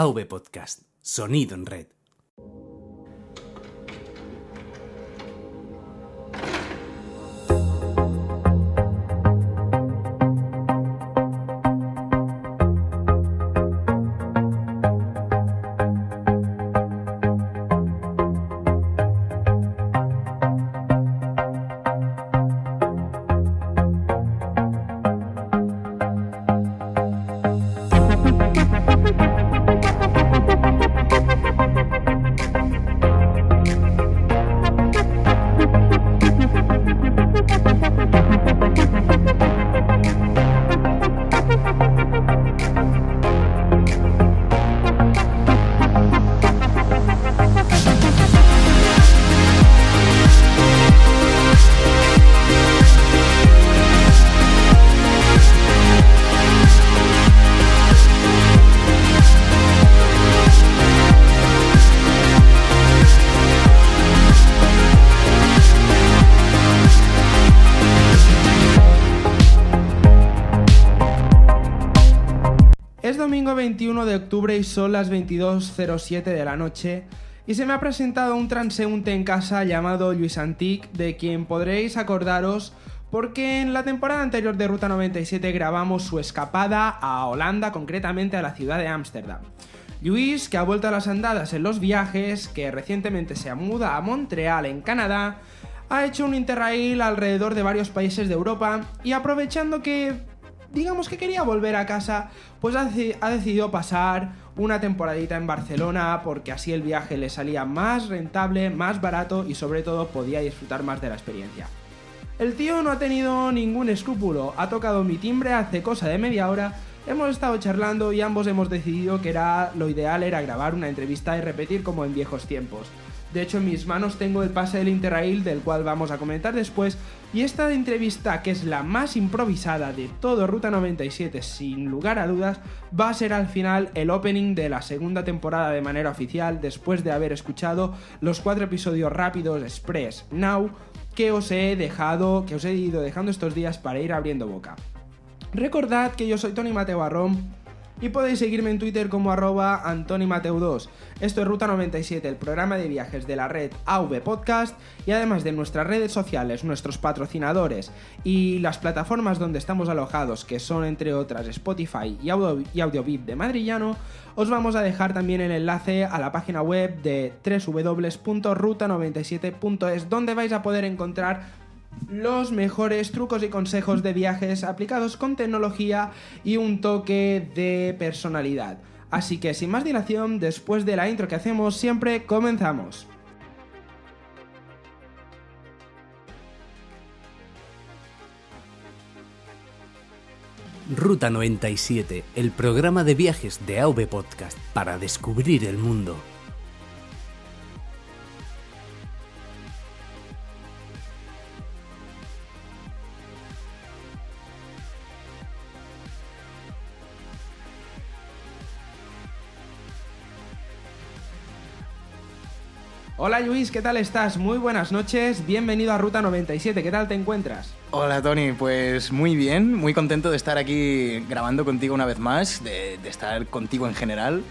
AV Podcast, sonido en red. Domingo 21 de octubre y son las 22.07 de la noche y se me ha presentado un transeúnte en casa llamado Luis Antic, de quien podréis acordaros porque en la temporada anterior de Ruta 97 grabamos su escapada a Holanda, concretamente a la ciudad de Ámsterdam. Luis, que ha vuelto a las andadas en los viajes, que recientemente se muda a Montreal, en Canadá, ha hecho un interrail alrededor de varios países de Europa y aprovechando que digamos que quería volver a casa, pues ha, deci- ha decidido pasar una temporadita en Barcelona porque así el viaje le salía más rentable, más barato y sobre todo podía disfrutar más de la experiencia. El tío no ha tenido ningún escrúpulo, ha tocado mi timbre hace cosa de media hora, hemos estado charlando y ambos hemos decidido que era lo ideal era grabar una entrevista y repetir como en viejos tiempos. De hecho, en mis manos tengo el pase del Interrail, del cual vamos a comentar después, y esta entrevista, que es la más improvisada de todo Ruta 97, sin lugar a dudas, va a ser al final el opening de la segunda temporada de manera oficial, después de haber escuchado los cuatro episodios rápidos Express Now que os he dejado, que os he ido dejando estos días para ir abriendo boca. Recordad que yo soy Tony Mateo Barrón y podéis seguirme en Twitter como arroba antonimateu2. Esto es Ruta 97, el programa de viajes de la red AV Podcast y además de nuestras redes sociales, nuestros patrocinadores y las plataformas donde estamos alojados, que son entre otras Spotify y, Audio, de Madrillano, os vamos a dejar también el enlace a la página web de www.ruta97.es donde vais a poder encontrar los mejores trucos y consejos de viajes aplicados con tecnología y un toque de personalidad. Así que sin más dilación, después de la intro que hacemos siempre, comenzamos. Ruta 97, el programa de viajes de AV Podcast para descubrir el mundo. Hola Luis, ¿qué tal estás? Muy buenas noches, bienvenido a Ruta 97, ¿qué tal te encuentras? Hola Tony, pues muy bien, muy contento de estar aquí grabando contigo una vez más, de, estar contigo en general.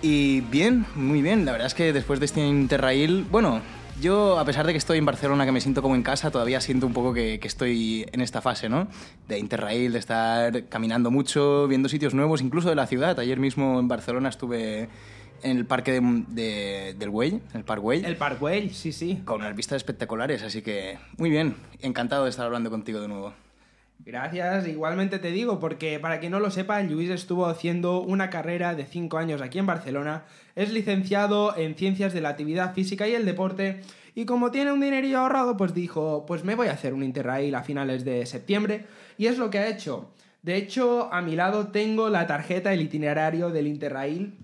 Y bien, muy bien, la verdad es que después de este Interrail, bueno, yo a pesar de que estoy en Barcelona, que me siento como en casa, todavía siento un poco que estoy en esta fase, ¿no? De Interrail, de estar caminando mucho, viendo sitios nuevos, incluso de la ciudad. Ayer mismo en Barcelona estuve en el parque de, de- del Güell, el Parc Güell El Parkway, sí, sí. con unas vistas espectaculares, así que muy bien, encantado de estar hablando contigo de nuevo. Gracias, igualmente te digo, porque para quien no lo sepa, Luis estuvo haciendo una carrera de 5 años aquí en Barcelona, es licenciado en Ciencias de la Actividad Física y el Deporte, y como tiene un dinerillo ahorrado, pues dijo, pues me voy a hacer un Interrail a finales de septiembre, y es lo que ha hecho. De hecho, a mi lado tengo la tarjeta, el itinerario del Interrail,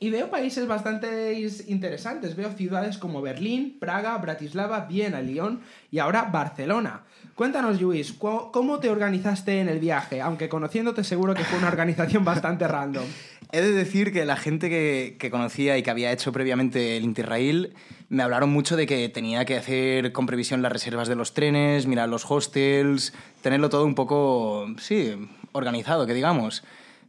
y veo países bastante interesantes. Veo ciudades como Berlín, Praga, Bratislava, Viena, Lyon y ahora Barcelona. Cuéntanos, Luis, ¿cu- ¿cómo te organizaste en el viaje? Aunque conociéndote seguro que fue una organización bastante random. He de decir que la gente que, que conocía y que había hecho previamente el Interrail me hablaron mucho de que tenía que hacer con previsión las reservas de los trenes, mirar los hostels, tenerlo todo un poco, sí, organizado, que digamos.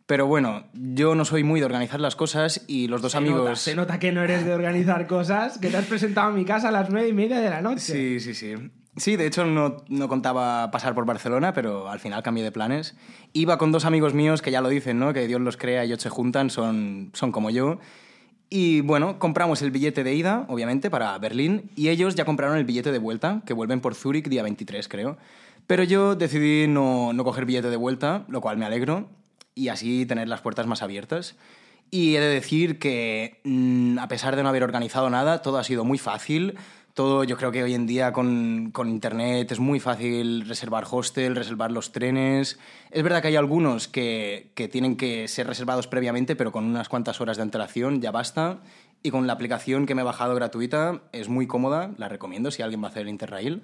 Pero bueno, yo no soy muy de organizar las cosas y los dos Se amigos... nota, se nota que no eres de organizar cosas, que te has presentado a mi casa a las nueve y media de la noche. Sí, sí, sí. Sí, de hecho no, no contaba pasar por Barcelona, pero al final cambié de planes. Iba con dos amigos míos que ya lo dicen, ¿no? Que Dios los crea y ellos se juntan, son, son como yo. Y bueno, compramos el billete de ida, obviamente, para Berlín, y ellos ya compraron el billete de vuelta, que vuelven por Zúrich día 23, creo. Pero yo decidí no, no coger billete de vuelta, lo cual me alegro, y así tener las puertas más abiertas. Y he de decir que, mm, a pesar de no haber organizado nada, todo ha sido muy fácil. Todo, yo creo que hoy en día con, con internet es muy fácil reservar hostel, reservar los trenes. Es verdad que hay algunos que, que tienen que ser reservados previamente, pero con unas cuantas horas de antelación ya basta. Y con la aplicación que me he bajado gratuita es muy cómoda, la recomiendo si alguien va a hacer el Interrail.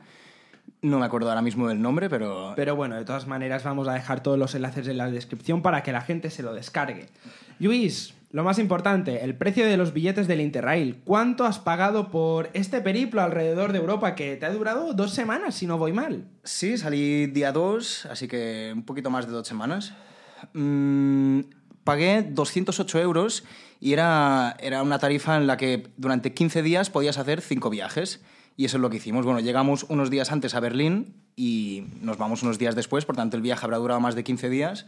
No me acuerdo ahora mismo del nombre, pero... Pero bueno, de todas maneras vamos a dejar todos los enlaces en la descripción para que la gente se lo descargue. Luis, lo más importante, el precio de los billetes del Interrail. ¿Cuánto has pagado por este periplo alrededor de Europa que te ha durado dos semanas, si no voy mal? Sí, salí día 2, así que un poquito más de dos semanas. Mm, pagué 208 euros y era, era una tarifa en la que durante 15 días podías hacer 5 viajes. Y eso es lo que hicimos. Bueno, llegamos unos días antes a Berlín y nos vamos unos días después, por tanto el viaje habrá durado más de 15 días.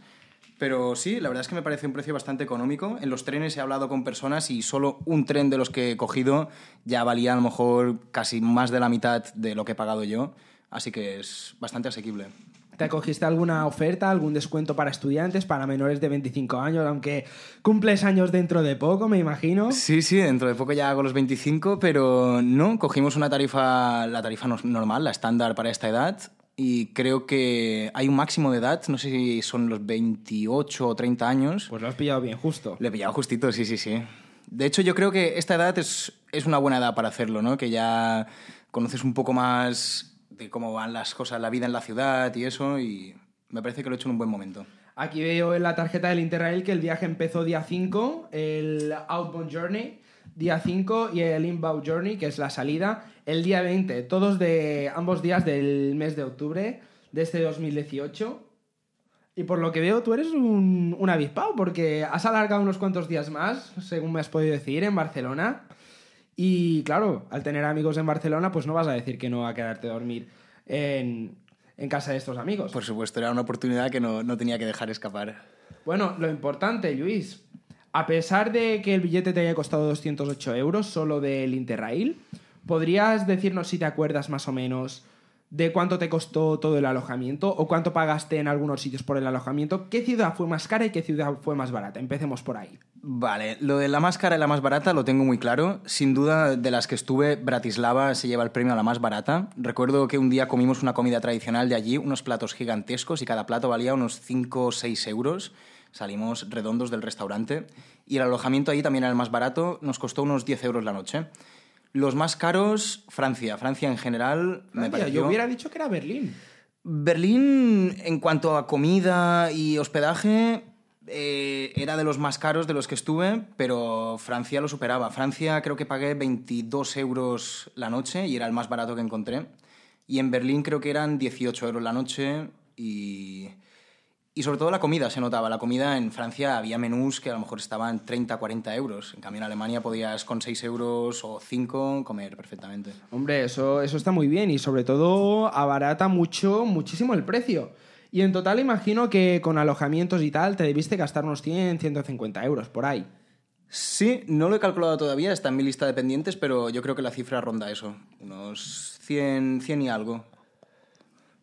Pero sí, la verdad es que me parece un precio bastante económico. En los trenes he hablado con personas y solo un tren de los que he cogido ya valía a lo mejor casi más de la mitad de lo que he pagado yo. Así que es bastante asequible. ¿Te cogiste alguna oferta, algún descuento para estudiantes, para menores de 25 años, aunque cumples años dentro de poco, me imagino? Sí, sí, dentro de poco ya hago los 25, pero no, cogimos una tarifa, la tarifa no- normal, la estándar para esta edad, y creo que hay un máximo de edad, no sé si son los 28 o 30 años. Pues lo has pillado bien justo. Le he pillado justito, sí, sí, sí. De hecho, yo creo que esta edad es, es una buena edad para hacerlo, ¿no? Que ya conoces un poco más de cómo van las cosas, la vida en la ciudad y eso, y me parece que lo he hecho en un buen momento. Aquí veo en la tarjeta del Interrail que el viaje empezó día 5, el Outbound Journey, día 5 y el Inbound Journey, que es la salida, el día 20, todos de ambos días del mes de octubre de este 2018. Y por lo que veo, tú eres un, un avispado, porque has alargado unos cuantos días más, según me has podido decir, en Barcelona. Y claro, al tener amigos en Barcelona, pues no vas a decir que no va a quedarte a dormir en, en casa de estos amigos. Por supuesto, era una oportunidad que no, no tenía que dejar escapar. Bueno, lo importante, Luis, a pesar de que el billete te haya costado 208 euros solo del Interrail, ¿podrías decirnos si te acuerdas más o menos de cuánto te costó todo el alojamiento o cuánto pagaste en algunos sitios por el alojamiento? ¿Qué ciudad fue más cara y qué ciudad fue más barata? Empecemos por ahí. Vale, lo de la más cara y la más barata lo tengo muy claro. Sin duda, de las que estuve, Bratislava se lleva el premio a la más barata. Recuerdo que un día comimos una comida tradicional de allí, unos platos gigantescos, y cada plato valía unos 5 o 6 euros. Salimos redondos del restaurante. Y el alojamiento allí también era el más barato, nos costó unos 10 euros la noche. Los más caros, Francia. Francia en general me Francia, pareció... Yo hubiera dicho que era Berlín. Berlín, en cuanto a comida y hospedaje, eh, era de los más caros de los que estuve, pero Francia lo superaba. Francia creo que pagué 22 euros la noche y era el más barato que encontré. Y en Berlín creo que eran 18 euros la noche y... Y sobre todo la comida se notaba. La comida en Francia había menús que a lo mejor estaban 30, 40 euros. En cambio en Alemania podías con 6 euros o 5 comer perfectamente. Hombre, eso, eso está muy bien y sobre todo abarata mucho, muchísimo el precio. Y en total imagino que con alojamientos y tal te debiste gastar unos 100, 150 euros por ahí. Sí, no lo he calculado todavía, está en mi lista de pendientes, pero yo creo que la cifra ronda eso, unos 100, 100 y algo.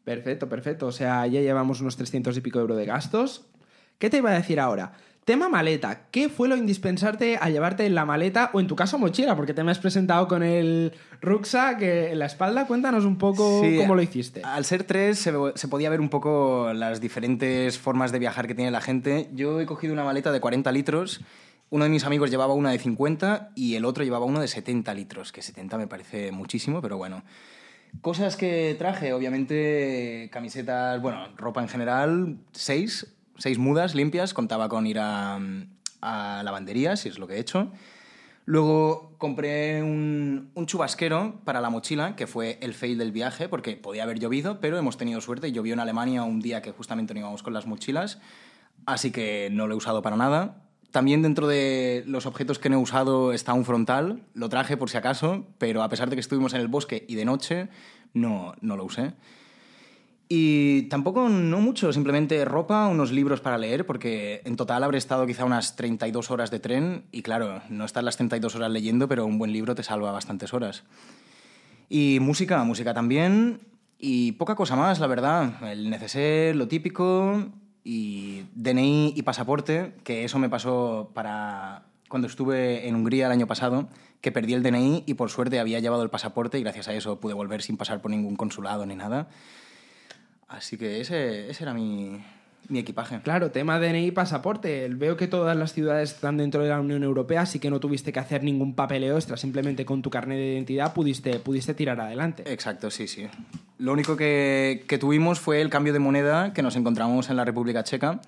Perfecto, perfecto. O sea, ya llevamos unos 300 y pico euros de gastos. ¿Qué te iba a decir ahora? Tema maleta. ¿Qué fue lo indispensable a llevarte en la maleta o en tu caso mochila? Porque te me has presentado con el rucksack en la espalda. Cuéntanos un poco Sí, cómo lo hiciste. Al ser tres se, se podía ver un poco las diferentes formas de viajar que tiene la gente. Yo he cogido una maleta de 40 litros, uno de mis amigos llevaba una de 50 y el otro llevaba uno de 70 litros, que 70 me parece muchísimo, pero bueno. Cosas que traje, obviamente camisetas, bueno, ropa en general, seis, seis mudas limpias, contaba con ir a, a lavanderías, si es lo que he hecho. Luego compré un, un chubasquero para la mochila, que fue el fail del viaje, porque podía haber llovido, pero hemos tenido suerte llovió en Alemania un día que justamente no íbamos con las mochilas. así que no lo he usado para nada. También dentro de los objetos que no he usado está un frontal, lo traje por si acaso, pero a pesar de que estuvimos en el bosque y de noche, no, no lo usé. Y tampoco, no mucho, simplemente ropa, unos libros para leer, porque en total habré estado quizá unas 32 horas de tren y claro, no estás las 32 horas leyendo, pero un buen libro te salva bastantes horas. Y música, música también, y poca cosa más, la verdad. El neceser, lo típico, y DNI y pasaporte, que eso me pasó para cuando estuve en Hungría el año pasado, que perdí el DNI y por suerte había llevado el pasaporte y gracias a eso pude volver sin pasar por ningún consulado ni nada. Así que ese, ese era mi, mi equipaje. Claro, tema DNI y pasaporte. Veo que todas las ciudades están dentro de la Unión Europea, así que no tuviste que hacer ningún papeleo extra, simplemente con tu carnet de identidad pudiste, pudiste tirar adelante. Exacto, sí, sí. Lo único que, que tuvimos fue el cambio de moneda que nos encontramos en la República Checa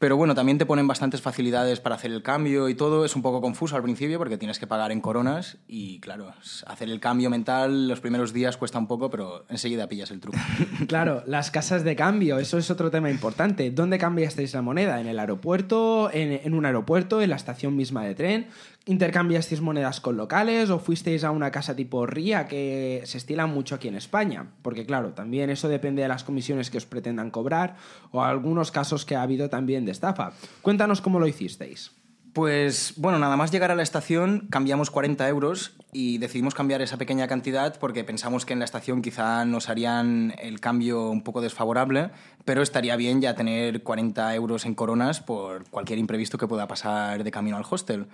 pero bueno, también te ponen bastantes facilidades para hacer el cambio y todo. Es un poco confuso al principio porque tienes que pagar en coronas y claro, hacer el cambio mental los primeros días cuesta un poco, pero enseguida pillas el truco. claro, las casas de cambio, eso es otro tema importante. ¿Dónde cambiasteis la moneda? ¿En el aeropuerto? ¿En, en un aeropuerto? ¿En la estación misma de tren? ¿Intercambiasteis monedas con locales o fuisteis a una casa tipo RIA que se estila mucho aquí en España? Porque claro, también eso depende de las comisiones que os pretendan cobrar o algunos casos que ha habido también de estafa. Cuéntanos cómo lo hicisteis. Pues bueno, nada más llegar a la estación cambiamos 40 euros y decidimos cambiar esa pequeña cantidad porque pensamos que en la estación quizá nos harían el cambio un poco desfavorable, pero estaría bien ya tener 40 euros en coronas por cualquier imprevisto que pueda pasar de camino al hostel.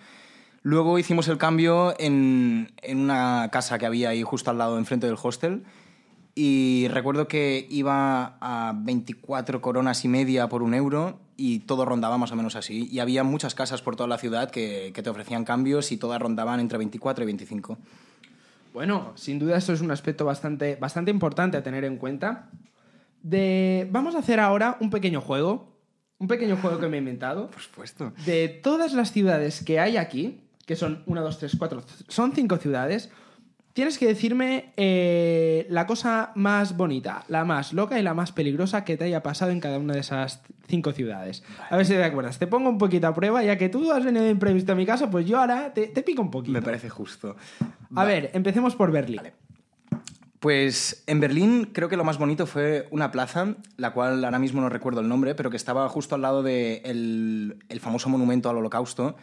Luego hicimos el cambio en, en, una casa que había ahí justo al lado, enfrente del hostel. Y recuerdo que iba a 24 coronas y media por un euro y todo rondaba más o menos así. Y había muchas casas por toda la ciudad que, que te ofrecían cambios y todas rondaban entre 24 y 25. Bueno, sin duda eso es un aspecto bastante, bastante importante a tener en cuenta. De... Vamos a hacer ahora un pequeño juego. Un pequeño juego que me he inventado. Por supuesto. De todas las ciudades que hay aquí, que son 1, 2, 3, 4, son cinco ciudades, tienes que decirme eh, la cosa más bonita, la más loca y la más peligrosa que te haya pasado en cada una de esas cinco ciudades. Vale. A ver si te acuerdas. Te pongo un poquito a prueba, ya que tú has venido de imprevisto a mi caso, pues yo ahora te, te pico un poquito. Me parece justo. A vale. ver, empecemos por Berlín. Vale. Pues en Berlín creo que lo más bonito fue una plaza, la cual ahora mismo no recuerdo el nombre, pero que estaba justo al lado del de el famoso monumento al holocausto,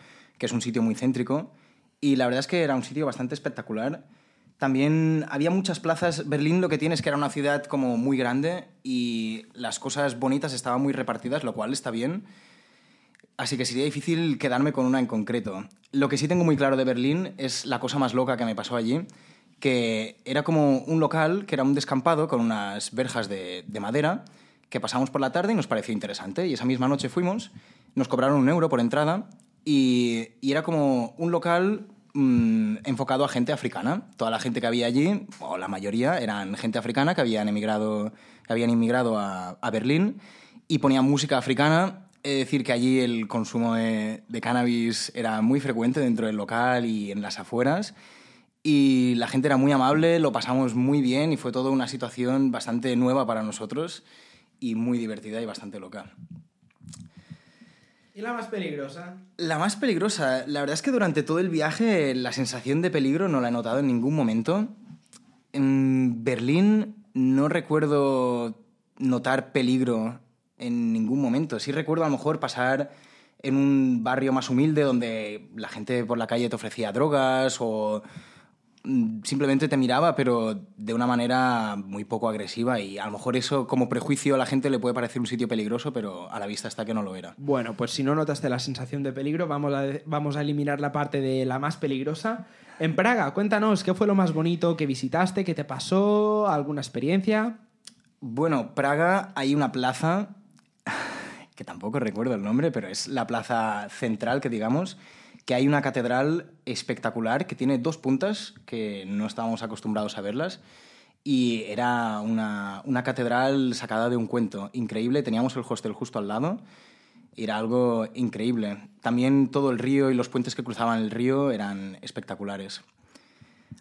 que es un sitio muy céntrico, y la verdad es que era un sitio bastante espectacular. También había muchas plazas. Berlín lo que tiene es que era una ciudad como muy grande y las cosas bonitas estaban muy repartidas, lo cual está bien. Así que sería difícil quedarme con una en concreto. Lo que sí tengo muy claro de Berlín es la cosa más loca que me pasó allí, que era como un local, que era un descampado con unas verjas de, de madera, que pasamos por la tarde y nos pareció interesante. Y esa misma noche fuimos, nos cobraron un euro por entrada y, era como un local mmm, enfocado a gente africana. Toda la gente que había allí, o la mayoría, eran gente africana que habían emigrado, que habían inmigrado a, a Berlín y ponían música africana. Es decir, que allí el consumo de, de cannabis era muy frecuente dentro del local y en las afueras. Y la gente era muy amable, lo pasamos muy bien y fue toda una situación bastante nueva para nosotros y muy divertida y bastante loca. ¿Y la más peligrosa? La más peligrosa. La verdad es que durante todo el viaje la sensación de peligro no la he notado en ningún momento. En Berlín no recuerdo notar peligro en ningún momento. Sí recuerdo a lo mejor pasar en un barrio más humilde donde la gente por la calle te ofrecía drogas o simplemente te miraba, pero de una manera muy poco agresiva y a lo mejor eso como prejuicio a la gente le puede parecer un sitio peligroso, pero a la vista está que no lo era. Bueno, pues si no notaste la sensación de peligro, vamos a, vamos a eliminar la parte de la más peligrosa. En Praga, cuéntanos, ¿qué fue lo más bonito que visitaste? ¿Qué te pasó? ¿Alguna experiencia? Bueno, Praga hay una plaza, que tampoco recuerdo el nombre, pero es la plaza central, que digamos, que hay una catedral espectacular que tiene dos puntas que no estábamos acostumbrados a verlas y era una, una, catedral sacada de un cuento increíble. Teníamos el hostel justo al lado. Era algo increíble. También todo el río y los puentes que cruzaban el río eran espectaculares.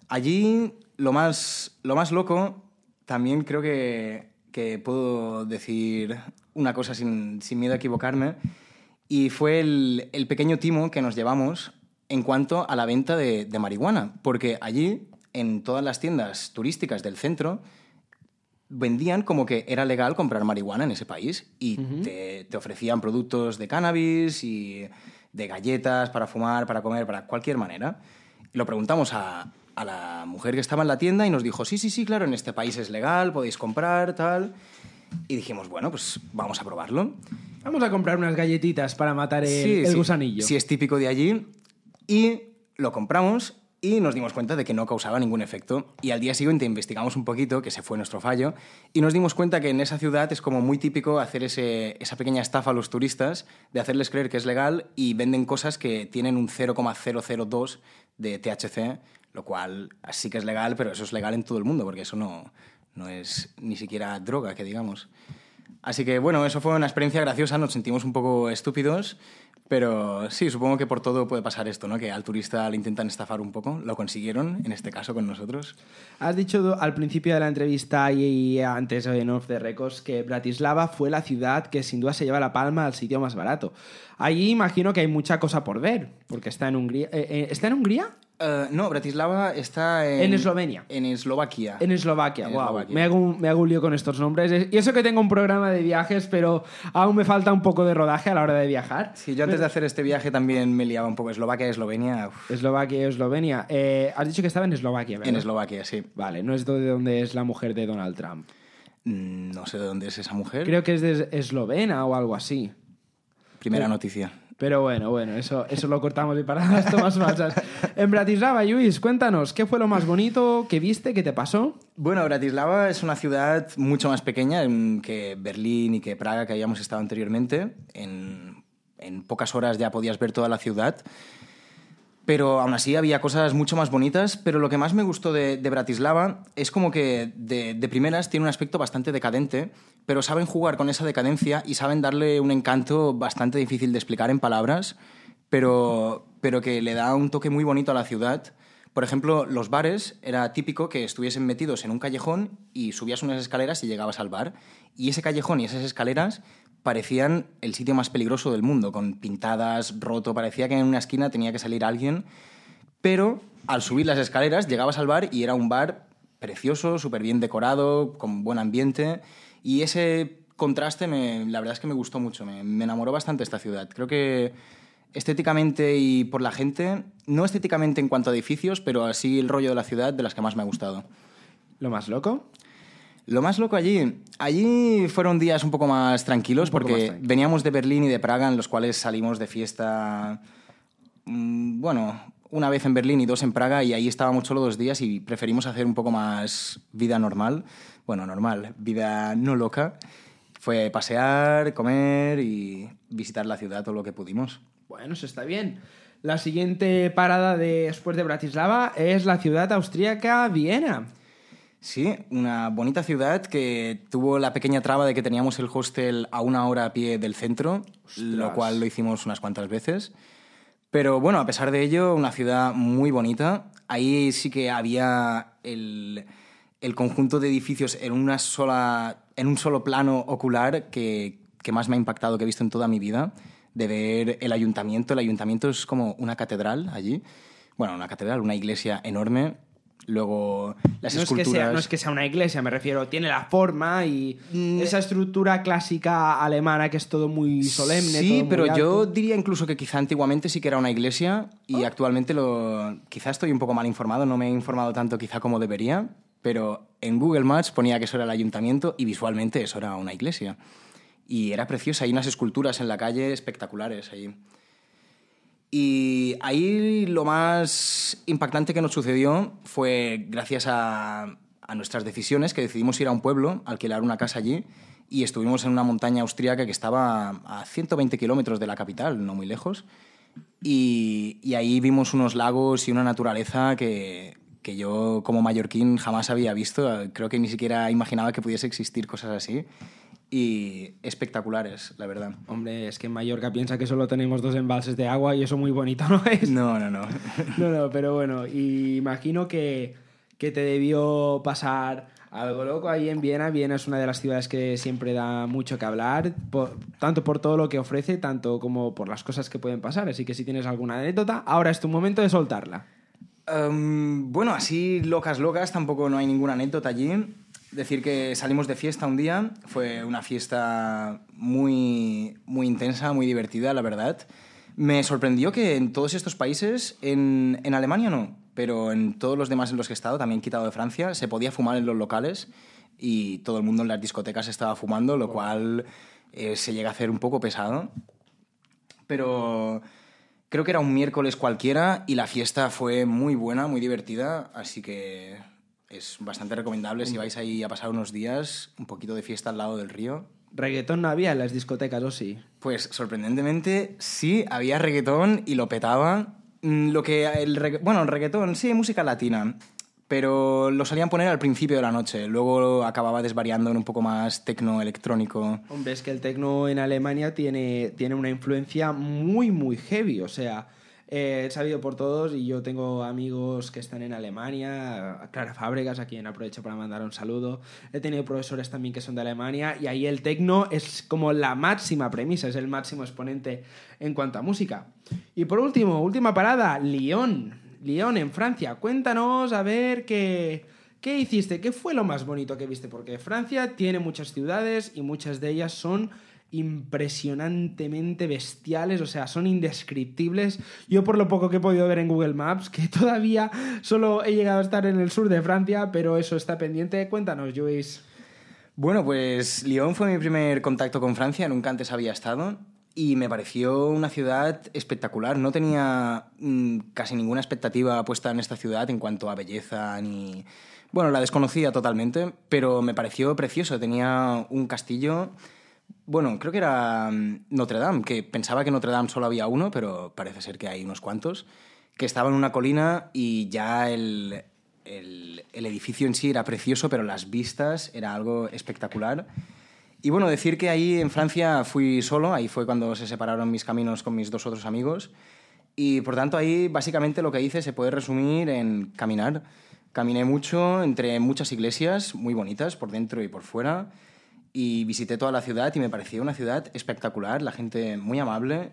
Allí lo más, lo más loco, también creo que, que puedo decir una cosa sin, sin miedo a equivocarme. Y fue el, el pequeño timo que nos llevamos en cuanto a la venta de, de marihuana. Porque allí, en todas las tiendas turísticas del centro, vendían como que era legal comprar marihuana en ese país y te, te ofrecían productos de cannabis y de galletas para fumar, para comer, para cualquier manera. Y lo preguntamos a, a la mujer que estaba en la tienda y nos dijo, sí, sí, sí, claro, en este país es legal, podéis comprar, tal. Y dijimos, bueno, pues vamos a probarlo. Vamos a comprar unas galletitas para matar el, Sí, el sí. gusanillo. Sí, es típico de allí. Y lo compramos y nos dimos cuenta de que no causaba ningún efecto. Y al día siguiente investigamos un poquito, que se fue nuestro fallo, y nos dimos cuenta que en esa ciudad es como muy típico hacer ese- esa pequeña estafa a los turistas, de hacerles creer que es legal y venden cosas que tienen un 0,002 de THC, lo cual sí que es legal, pero eso es legal en todo el mundo, porque eso no, no es ni siquiera droga, que digamos. Así que bueno, eso fue una experiencia graciosa, nos sentimos un poco estúpidos, pero sí, supongo que por todo puede pasar esto, ¿no? Que al turista le intentan estafar un poco, lo consiguieron, en este caso con nosotros. Has dicho al principio de la entrevista y, antes en Off the Records que Bratislava fue la ciudad que sin duda se lleva la palma al sitio más barato. Allí imagino que hay mucha cosa por ver, porque está en Hungría. eh, eh, ¿Está en Hungría? Eh, no, Bratislava está en... En Eslovenia. En Eslovaquia. En Eslovaquia, En. Eslovaquia. Me, hago un, me hago un lío con estos nombres. Y eso que tengo un programa de viajes, pero aún me falta un poco de rodaje a la hora de viajar. Sí, yo antes de hacer este viaje también me liaba un poco. Eslovaquia, Eslovenia... uf, Eslovaquia, Eslovenia. Eh, has dicho que estaba en Eslovaquia, ¿verdad? en Eslovaquia, sí. Vale, no es de donde es la mujer de Donald Trump. Mm, No sé de dónde es esa mujer. Creo que es de Eslovena o algo así. Primera noticia. Pero bueno, bueno, eso, eso lo cortamos y para las tomas falsas. En Bratislava, Luis, cuéntanos, ¿qué fue lo más bonito que viste, que te pasó? Bueno, Bratislava es una ciudad mucho más pequeña que Berlín y que Praga, que habíamos estado anteriormente. En, en pocas horas ya podías ver toda la ciudad. Pero aún así había cosas mucho más bonitas. Pero lo que más me gustó de, de Bratislava es como que de, de primeras tiene un aspecto bastante decadente, pero saben jugar con esa decadencia y saben darle un encanto bastante difícil de explicar en palabras, pero, pero que le da un toque muy bonito a la ciudad. Por ejemplo, los bares era típico que estuviesen metidos en un callejón y subías unas escaleras y llegabas al bar. Y ese callejón y esas escaleras parecían el sitio más peligroso del mundo, con pintadas, roto, parecía que en una esquina tenía que salir alguien. Pero al subir las escaleras llegabas al bar y era un bar precioso, súper bien decorado, con buen ambiente. Y ese contraste, me- la verdad es que me gustó mucho, me, me enamoró bastante esta ciudad. Creo que estéticamente y por la gente, no estéticamente en cuanto a edificios, pero así el rollo de la ciudad de las que más me ha gustado. ¿Lo más loco? Lo más loco allí, allí fueron días un poco más tranquilos poco porque más veníamos de Berlín y de Praga en los cuales salimos de fiesta, mm, bueno, una vez en Berlín y dos en Praga y ahí estábamos solo dos días y preferimos hacer un poco más vida normal, bueno, normal, vida no loca. Fue pasear, comer y visitar la ciudad todo lo que pudimos. Bueno, eso está bien. La siguiente parada de- después de Bratislava es la ciudad austríaca Viena. Sí, una bonita ciudad que tuvo la pequeña traba de que teníamos el hostel a una hora a pie del centro, lo cual lo hicimos unas cuantas veces. Pero bueno, a pesar de ello, una ciudad muy bonita. Ahí sí que había el, el conjunto de edificios en, una sola, en un solo plano ocular que, que más me ha impactado que he visto en toda mi vida, de ver el ayuntamiento. El ayuntamiento es como una catedral allí. Bueno, una catedral, una iglesia enorme. Luego las No es, que esculturas... sea, no es que sea una iglesia, me refiero, tiene la forma y Mm. esa estructura clásica alemana que es todo muy solemne. todo Sí, muy pero yo diría incluso que quizá antiguamente sí que era una iglesia y actualmente lo quizá estoy un poco mal informado, no me he informado tanto quizá como debería, pero en Google Maps ponía que eso era el ayuntamiento y visualmente eso era una iglesia. Y era preciosa, hay unas esculturas en la calle espectaculares allí. Y ahí lo más impactante que nos sucedió fue gracias a, a nuestras decisiones que decidimos ir a un pueblo, alquilar una casa allí y estuvimos en una montaña austríaca que estaba a 120 kilómetros de la capital, no muy lejos. Y, y ahí vimos unos lagos y una naturaleza que, que yo como mallorquín jamás había visto. Creo que ni siquiera imaginaba que pudiese existir cosas así. Y espectaculares, la verdad. Hombre, es que en Mallorca piensa que solo tenemos dos embalses de agua y eso muy bonito, ¿no es? No, no, no. No, no, pero bueno, y imagino que, que te debió pasar Algo loco ahí en Viena. Viena es una de las ciudades que siempre da mucho que hablar, por- tanto por todo lo que ofrece, tanto como por las cosas que pueden pasar. Así que si tienes alguna anécdota, ahora es tu momento de soltarla. Em, bueno, así locas, locas, tampoco no hay ninguna anécdota allí. Decir que salimos de fiesta un día, fue una fiesta muy, muy intensa, muy divertida, la verdad. Me sorprendió que en todos estos países, en, en Alemania no, pero en todos los demás en los que he estado, también quitado de Francia, se podía fumar en los locales y todo el mundo en las discotecas estaba fumando, lo cual eh, se llega a hacer un poco pesado. Pero creo que era un miércoles cualquiera y la fiesta fue muy buena, muy divertida, así que es bastante recomendable si vais ahí a pasar unos días, un poquito de fiesta al lado del río. Reggaetón no había en las discotecas, ¿o sí? Pues sorprendentemente sí, había reggaetón y lo petaba. Mm, Lo que el regga- bueno, el reggaetón, sí, música latina, pero lo solían poner al principio de la noche, luego acababa desvariando en un poco más tecno electrónico. Hombre, es que el tecno en Alemania tiene, tiene una influencia muy, muy heavy. O sea, eh, sabido por todos y yo tengo amigos que están en Alemania, Clara Fábregas, a quien aprovecho para mandar un saludo. He tenido profesores también que son de Alemania y ahí el tecno es como la máxima premisa, es el máximo exponente en cuanto a música. Y por último, última parada, Lyon. Lyon en Francia. Cuéntanos a ver qué... ¿Qué hiciste? ¿Qué fue lo más bonito que viste? Porque Francia tiene muchas ciudades y muchas de ellas son impresionantemente bestiales, o sea, son indescriptibles. Yo por lo poco que he podido ver en Google Maps, que todavía solo he llegado a estar en el sur de Francia, pero eso está pendiente. Cuéntanos, Luis. Bueno, pues Lyon fue mi primer contacto con Francia, nunca antes había estado y me pareció una ciudad espectacular. No tenía mm, casi ninguna expectativa puesta en esta ciudad en cuanto a belleza ni... Bueno, la desconocía totalmente, pero me pareció precioso. Tenía un castillo, bueno, creo que era mm, Notre Dame, que pensaba que Notre Dame solo había uno, pero parece ser que hay unos cuantos, que estaba en una colina y ya el, el, el edificio en sí era precioso, pero las vistas era algo espectacular. Y bueno, decir que ahí en Francia fui solo, ahí fue cuando se separaron mis caminos con mis dos otros amigos. Y por tanto ahí básicamente lo que hice se puede resumir en caminar. Caminé mucho entre muchas iglesias muy bonitas por dentro y por fuera y visité toda la ciudad y me pareció una ciudad espectacular, la gente muy amable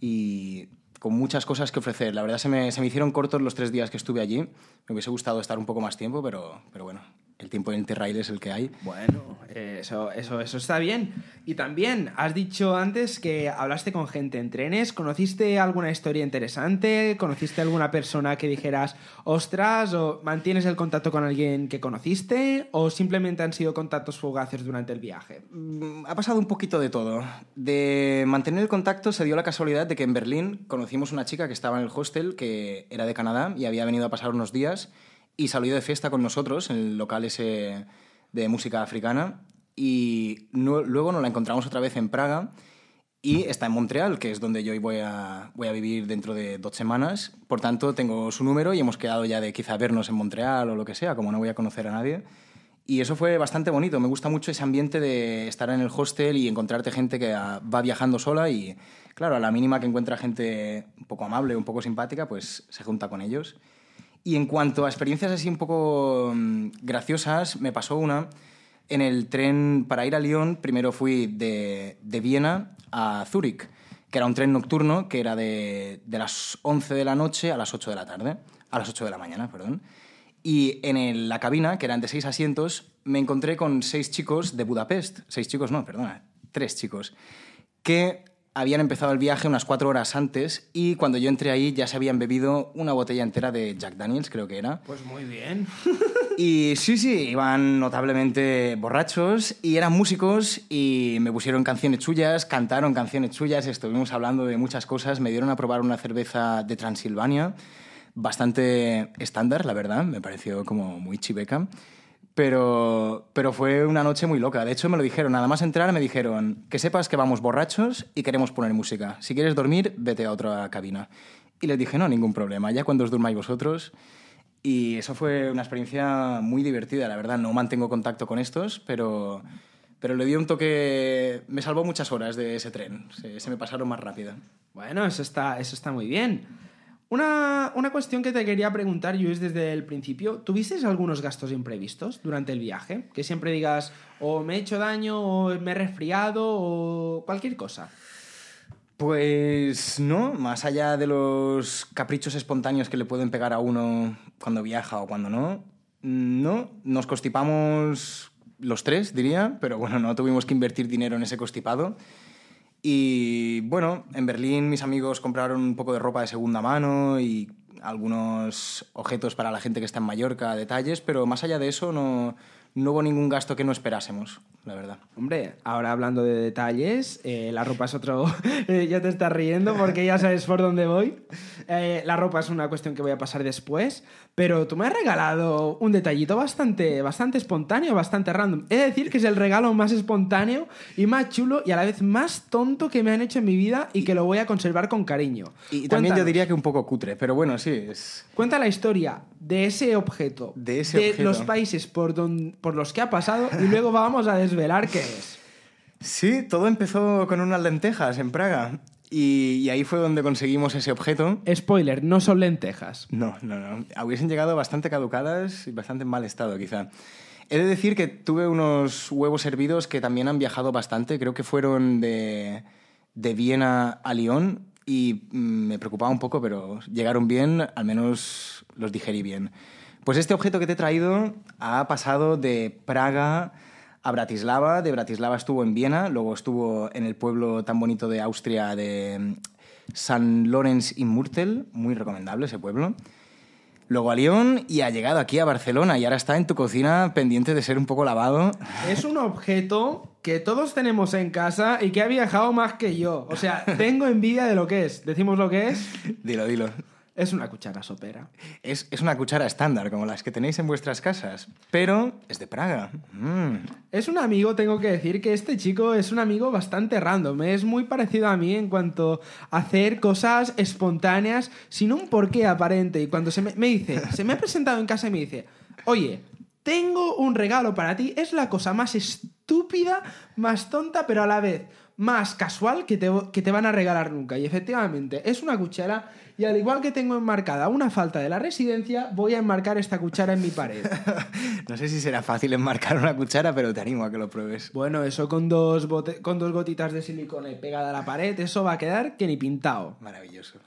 y con muchas cosas que ofrecer. La verdad se me, se me hicieron cortos los tres días que estuve allí. Me hubiese gustado estar un poco más tiempo, pero, pero bueno, el tiempo en Interrail es el que hay. Bueno, eso, eso, eso está bien. Y también has dicho antes que hablaste con gente en trenes. ¿Conociste alguna historia interesante? ¿Conociste alguna persona que dijeras, ostras, o mantienes el contacto con alguien que conociste? ¿O simplemente han sido contactos fugaces durante el viaje? Mm, Ha pasado un poquito de todo. De mantener el contacto se dio la casualidad de que en Berlín conocimos una chica que estaba en el hostel, que era de Canadá y había venido a pasar unos días y salió de fiesta con nosotros en el local ese de música africana y no- luego nos la encontramos otra vez en Praga y está en Montreal, que es donde yo voy a, voy a vivir dentro de dos semanas. Por tanto, tengo su número y hemos quedado ya de quizá vernos en Montreal o lo que sea, como no voy a conocer a nadie. Y eso fue bastante bonito. Me gusta mucho ese ambiente de estar en el hostel y encontrarte gente que ah, va viajando sola y, claro, a la mínima que encuentra gente un poco amable, un poco simpática, pues se junta con ellos. Y en cuanto a experiencias así un poco mm, graciosas, me pasó una en el tren para ir a Lyon. Primero fui de, de Viena a Zúrich, que era un tren nocturno que era de, de las 11 de la noche a las 8 de la tarde, a las 8 de la mañana, perdón. Y en el- la cabina, que eran de seis asientos, me encontré con seis chicos de Budapest. Seis chicos, no, perdona, tres chicos. Que habían empezado el viaje unas cuatro horas antes y cuando yo entré ahí ya se habían bebido una botella entera de Jack Daniels, creo que era. Pues muy bien. Y sí, sí, iban notablemente borrachos y eran músicos y me pusieron canciones suyas, cantaron canciones suyas, estuvimos hablando de muchas cosas, me dieron a probar una cerveza de Transilvania, bastante estándar, la verdad, me pareció como muy chiveca, pero, pero fue una noche muy loca. De hecho, me lo dijeron, nada más entrar me dijeron que sepas que vamos borrachos y queremos poner música. Si quieres dormir, vete a otra cabina. Y les dije, no, ningún problema, ya cuando os durmáis vosotros... Y eso fue una experiencia muy divertida, la verdad. No mantengo contacto con estos, pero, pero le dio un toque... Me salvó muchas horas de ese tren. Se, se me pasaron más rápido. Bueno, eso está, eso está muy bien. Una, una cuestión que te quería preguntar, Luis, desde el principio. ¿Tuviste algunos gastos imprevistos durante el viaje? Que siempre digas, o me he hecho daño, o me he resfriado, o cualquier cosa. Pues no, más allá de los caprichos espontáneos que le pueden pegar a uno cuando viaja o cuando no, no, nos constipamos los tres, diría, pero bueno, no tuvimos que invertir dinero en ese constipado. Y bueno, en Berlín mis amigos compraron un poco de ropa de segunda mano y algunos objetos para la gente que está en Mallorca, detalles, pero más allá de eso no, no hubo ningún gasto que no esperásemos, la verdad. Hombre, ahora hablando de detalles, eh, la ropa es otro... Eh, ya te estás riendo porque ya sabes por dónde voy. Eh, la ropa es una cuestión que voy a pasar después, pero tú me has regalado un detallito bastante, bastante espontáneo, bastante random. He de decir que es el regalo más espontáneo y más chulo y a la vez más tonto que me han hecho en mi vida y que lo voy a conservar con cariño. Y también yo diría que un poco cutre, pero bueno, sí. Es... Cuenta la historia de ese objeto, de, ese de los países por, don, por los que ha pasado y luego vamos a desvelar qué es. Sí, todo empezó con unas lentejas en Praga. Y, ahí fue donde conseguimos ese objeto. Spoiler, no son lentejas. No, no, no. Hubiesen llegado bastante caducadas y bastante en mal estado, quizá. He de decir que tuve unos huevos hervidos que también han viajado bastante. Creo que fueron de, de Viena a Lyon y me preocupaba un poco, pero llegaron bien, al menos los digerí bien. Pues este objeto que te he traído ha pasado de Praga a Bratislava. De Bratislava estuvo en Viena, luego estuvo en el pueblo tan bonito de Austria de mm, San Lorenz y Murtel, muy recomendable ese pueblo. Luego a Lyon y ha llegado aquí a Barcelona y ahora está en tu cocina pendiente de ser un poco lavado. Es un objeto que todos tenemos en casa y que ha viajado más que yo. O sea, tengo envidia de lo que es. ¿Decimos lo que es? Dilo, dilo. Es una cuchara sopera. Es, una cuchara estándar, como las que tenéis en vuestras casas, pero es de Praga. Mm. Es un amigo, tengo que decir que este chico es un amigo bastante random. Es muy parecido a mí en cuanto a hacer cosas espontáneas sin un porqué aparente. Y cuando se me, me dice, se me ha presentado en casa y me dice, oye, tengo un regalo para ti. Es la cosa más estúpida, más tonta, pero a la vez más casual que te, que te van a regalar nunca. Y efectivamente, es una cuchara y al igual que tengo enmarcada una falta de la residencia, voy a enmarcar esta cuchara en mi pared. no sé si será fácil enmarcar una cuchara, pero te animo a que lo pruebes. Bueno, eso con dos, con dos gotitas de silicona pegada a la pared, eso va a quedar que ni pintado. Maravilloso.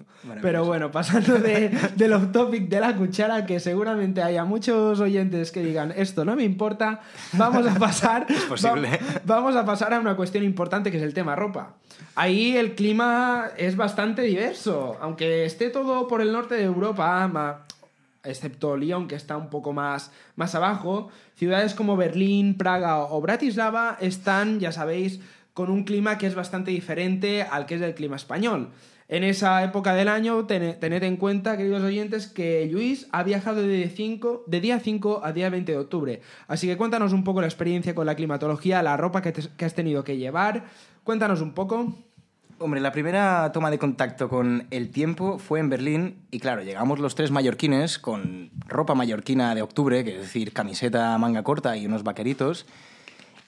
Pero bueno, pasando de, del off topic de la cuchara, que seguramente haya muchos oyentes que digan esto no me importa, vamos a pasar. es posible. vamos a pasar a una cuestión importante que es el tema ropa. Ahí el clima es bastante diverso, aunque esté todo por el norte de Europa, excepto Lyon, que está un poco más, más abajo, ciudades como Berlín, Praga o Bratislava están, ya sabéis, con un clima que es bastante diferente al que es el clima español. En esa época del año, tened en cuenta, queridos oyentes, que Luis ha viajado de, día 5 a día 20 de octubre. Así que cuéntanos un poco la experiencia con la climatología, la ropa que, que has tenido que llevar. Cuéntanos un poco. Hombre, la primera toma de contacto con el tiempo fue en Berlín y claro, llegamos los tres mallorquines con ropa mallorquina de octubre, que es decir, camiseta manga corta y unos vaqueritos,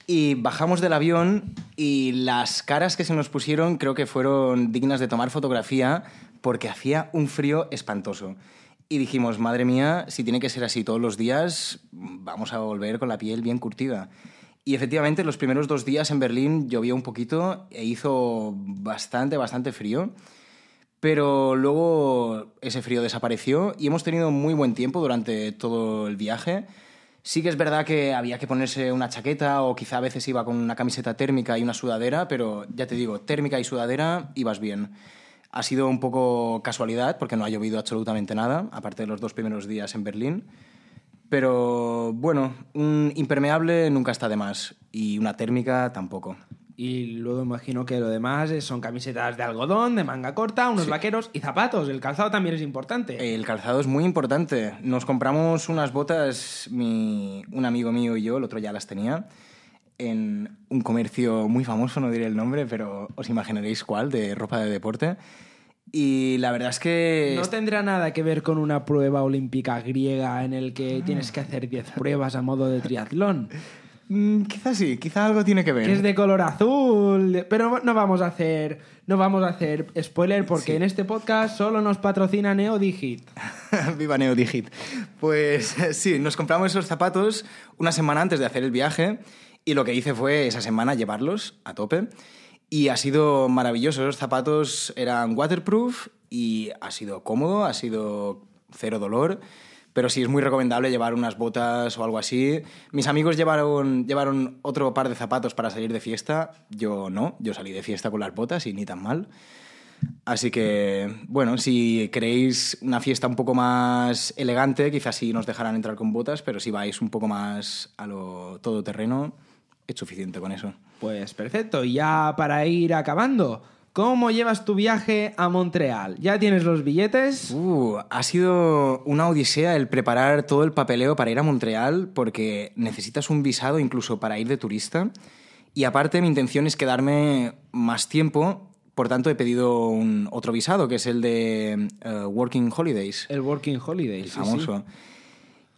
y bajamos del avión y las caras que se nos pusieron creo que fueron dignas de tomar fotografía porque hacía un frío espantoso. Y dijimos, madre mía, si tiene que ser así todos los días, vamos a volver con la piel bien curtida. Y efectivamente, los primeros dos días en Berlín llovió un poquito e hizo bastante, bastante frío. Pero luego ese frío desapareció y hemos tenido muy buen tiempo durante todo el viaje. Sí que es verdad que había que ponerse una chaqueta o quizá a veces iba con una camiseta térmica y una sudadera, pero ya te digo, térmica y sudadera ibas bien. Ha sido un poco casualidad porque no ha llovido absolutamente nada, aparte de los dos primeros días en Berlín. Pero bueno, un impermeable nunca está de más y una térmica tampoco. Y luego imagino que lo demás son camisetas de algodón, de manga corta, unos vaqueros y zapatos. El calzado también es importante. El calzado es muy importante. Nos compramos unas botas, un amigo mío y yo, el otro ya las tenía, en un comercio muy famoso, no diré el nombre, pero os imaginaréis cuál, de ropa de deporte. Y la verdad es que... No tendrá nada que ver con una prueba olímpica griega en el que tienes que hacer 10 pruebas a modo de triatlón. Mm, quizás sí, quizá algo tiene que ver. Que es de color azul. Pero no vamos a hacer, no vamos a hacer spoiler porque en este podcast solo nos patrocina NeoDigit. Viva Neodigit. Pues sí, nos compramos esos zapatos una semana antes de hacer el viaje y lo que hice fue esa semana llevarlos a tope. Y ha sido maravilloso. Esos zapatos eran waterproof y ha sido cómodo, ha sido cero dolor. Pero sí es muy recomendable llevar unas botas o algo así. Mis amigos llevaron, llevaron otro par de zapatos para salir de fiesta. Yo no, yo salí de fiesta con las botas y ni tan mal. Así que, bueno, si queréis una fiesta un poco más elegante, quizás sí nos dejarán entrar con botas, pero si vais un poco más a lo todoterreno, es suficiente con eso. Pues perfecto, y ya para ir acabando, ¿cómo llevas tu viaje a Montreal? ¿Ya tienes los billetes? Uh, ha sido una odisea el preparar todo el papeleo para ir a Montreal porque necesitas un visado incluso para ir de turista. Y aparte mi intención es quedarme más tiempo, por tanto he pedido un otro visado, que es el de eh, Working Holidays. El Working Holiday, el sí, famoso.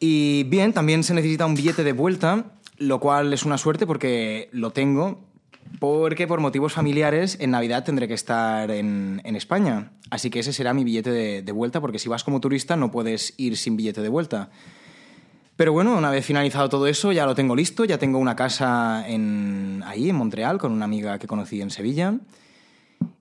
Y bien, también se necesita un billete de vuelta, lo cual es una suerte porque lo tengo, porque por motivos familiares en Navidad tendré que estar en, en España. Así que ese será mi billete de, vuelta, porque si vas como turista no puedes ir sin billete de vuelta. Pero bueno, una vez finalizado todo eso, ya lo tengo listo, ya tengo una casa en, ahí, en Montreal, con una amiga que conocí en Sevilla.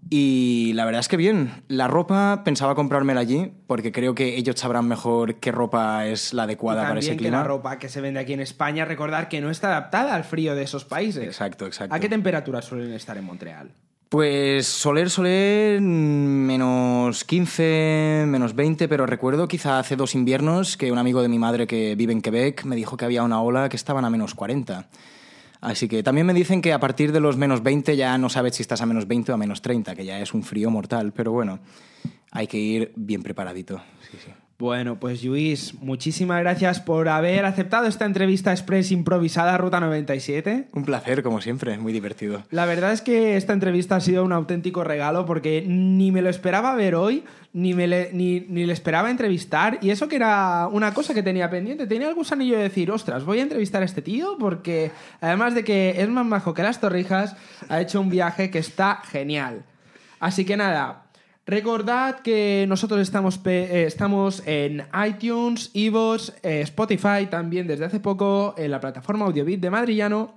Y la verdad es que bien, la ropa pensaba comprármela allí porque creo que ellos sabrán mejor qué ropa es la Y adecuada para ese también que clima. la ropa que se vende aquí en España, recordar que no está adaptada al frío de esos países. Exacto, exacto. ¿A qué temperaturas suelen estar en Montreal? Pues soler, soler, menos 15, menos 20, pero recuerdo quizá hace dos inviernos que un amigo de mi madre que vive en Quebec me dijo que había una ola que estaban a menos 40. Así que también me dicen que a partir de los menos 20 ya no sabes si estás a menos 20 o a menos 30, que ya es un frío mortal, pero bueno, hay que ir bien preparadito. Sí, sí. Bueno, pues Luis, muchísimas gracias por haber aceptado esta entrevista express improvisada Ruta 97. Un placer, como siempre, muy divertido. La verdad es que esta entrevista ha sido un auténtico regalo porque ni me lo esperaba ver hoy, ni, me le, ni, ni le esperaba entrevistar. Y eso que era una cosa que tenía pendiente. Tenía el gusanillo de decir, ostras, voy a entrevistar a este tío porque además de que es más majo que las torrijas, ha hecho un viaje que está genial. Así que nada, recordad que nosotros estamos, eh, estamos en iTunes, iVoox, eh, Spotify también desde hace poco, en la plataforma Audiobit de Madrillano.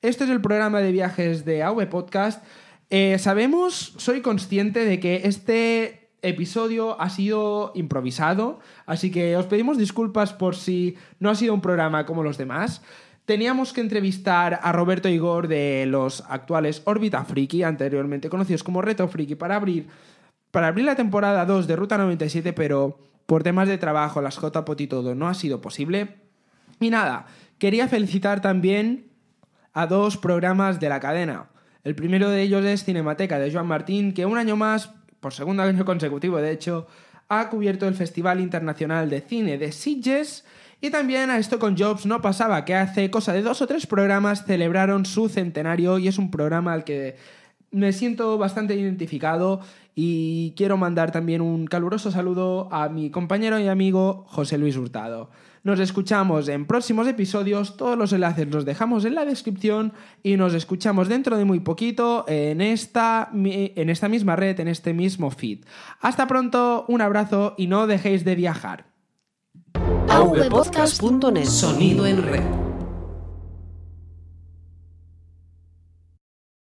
Este es el programa de viajes de AV Podcast. Eh, sabemos, soy consciente de que este episodio ha sido improvisado, así que os pedimos disculpas por si no ha sido un programa como los demás. Teníamos que entrevistar a Roberto Igor de los actuales Orbita Friki, anteriormente conocidos como Reto Friki, para abrir, para abrir la temporada 2 de Ruta 97, pero por temas de trabajo, las JPOT y todo, no ha sido posible. Y nada, quería felicitar también a dos programas de la cadena. El primero de ellos es Cinemateca de Joan Martín, que un año más, por segundo año consecutivo de hecho, ha cubierto el Festival Internacional de Cine de Sitges. Y también a esto con Jobs no pasaba, que hace cosa de dos o tres programas celebraron su centenario y es un programa al que me siento bastante identificado y quiero mandar también un caluroso saludo a mi compañero y amigo José Luis Hurtado. Nos escuchamos en próximos episodios, todos los enlaces los dejamos en la descripción y nos escuchamos dentro de muy poquito en esta, en esta misma red, en este mismo feed. Hasta pronto, un abrazo y no dejéis de viajar. Sonido en red.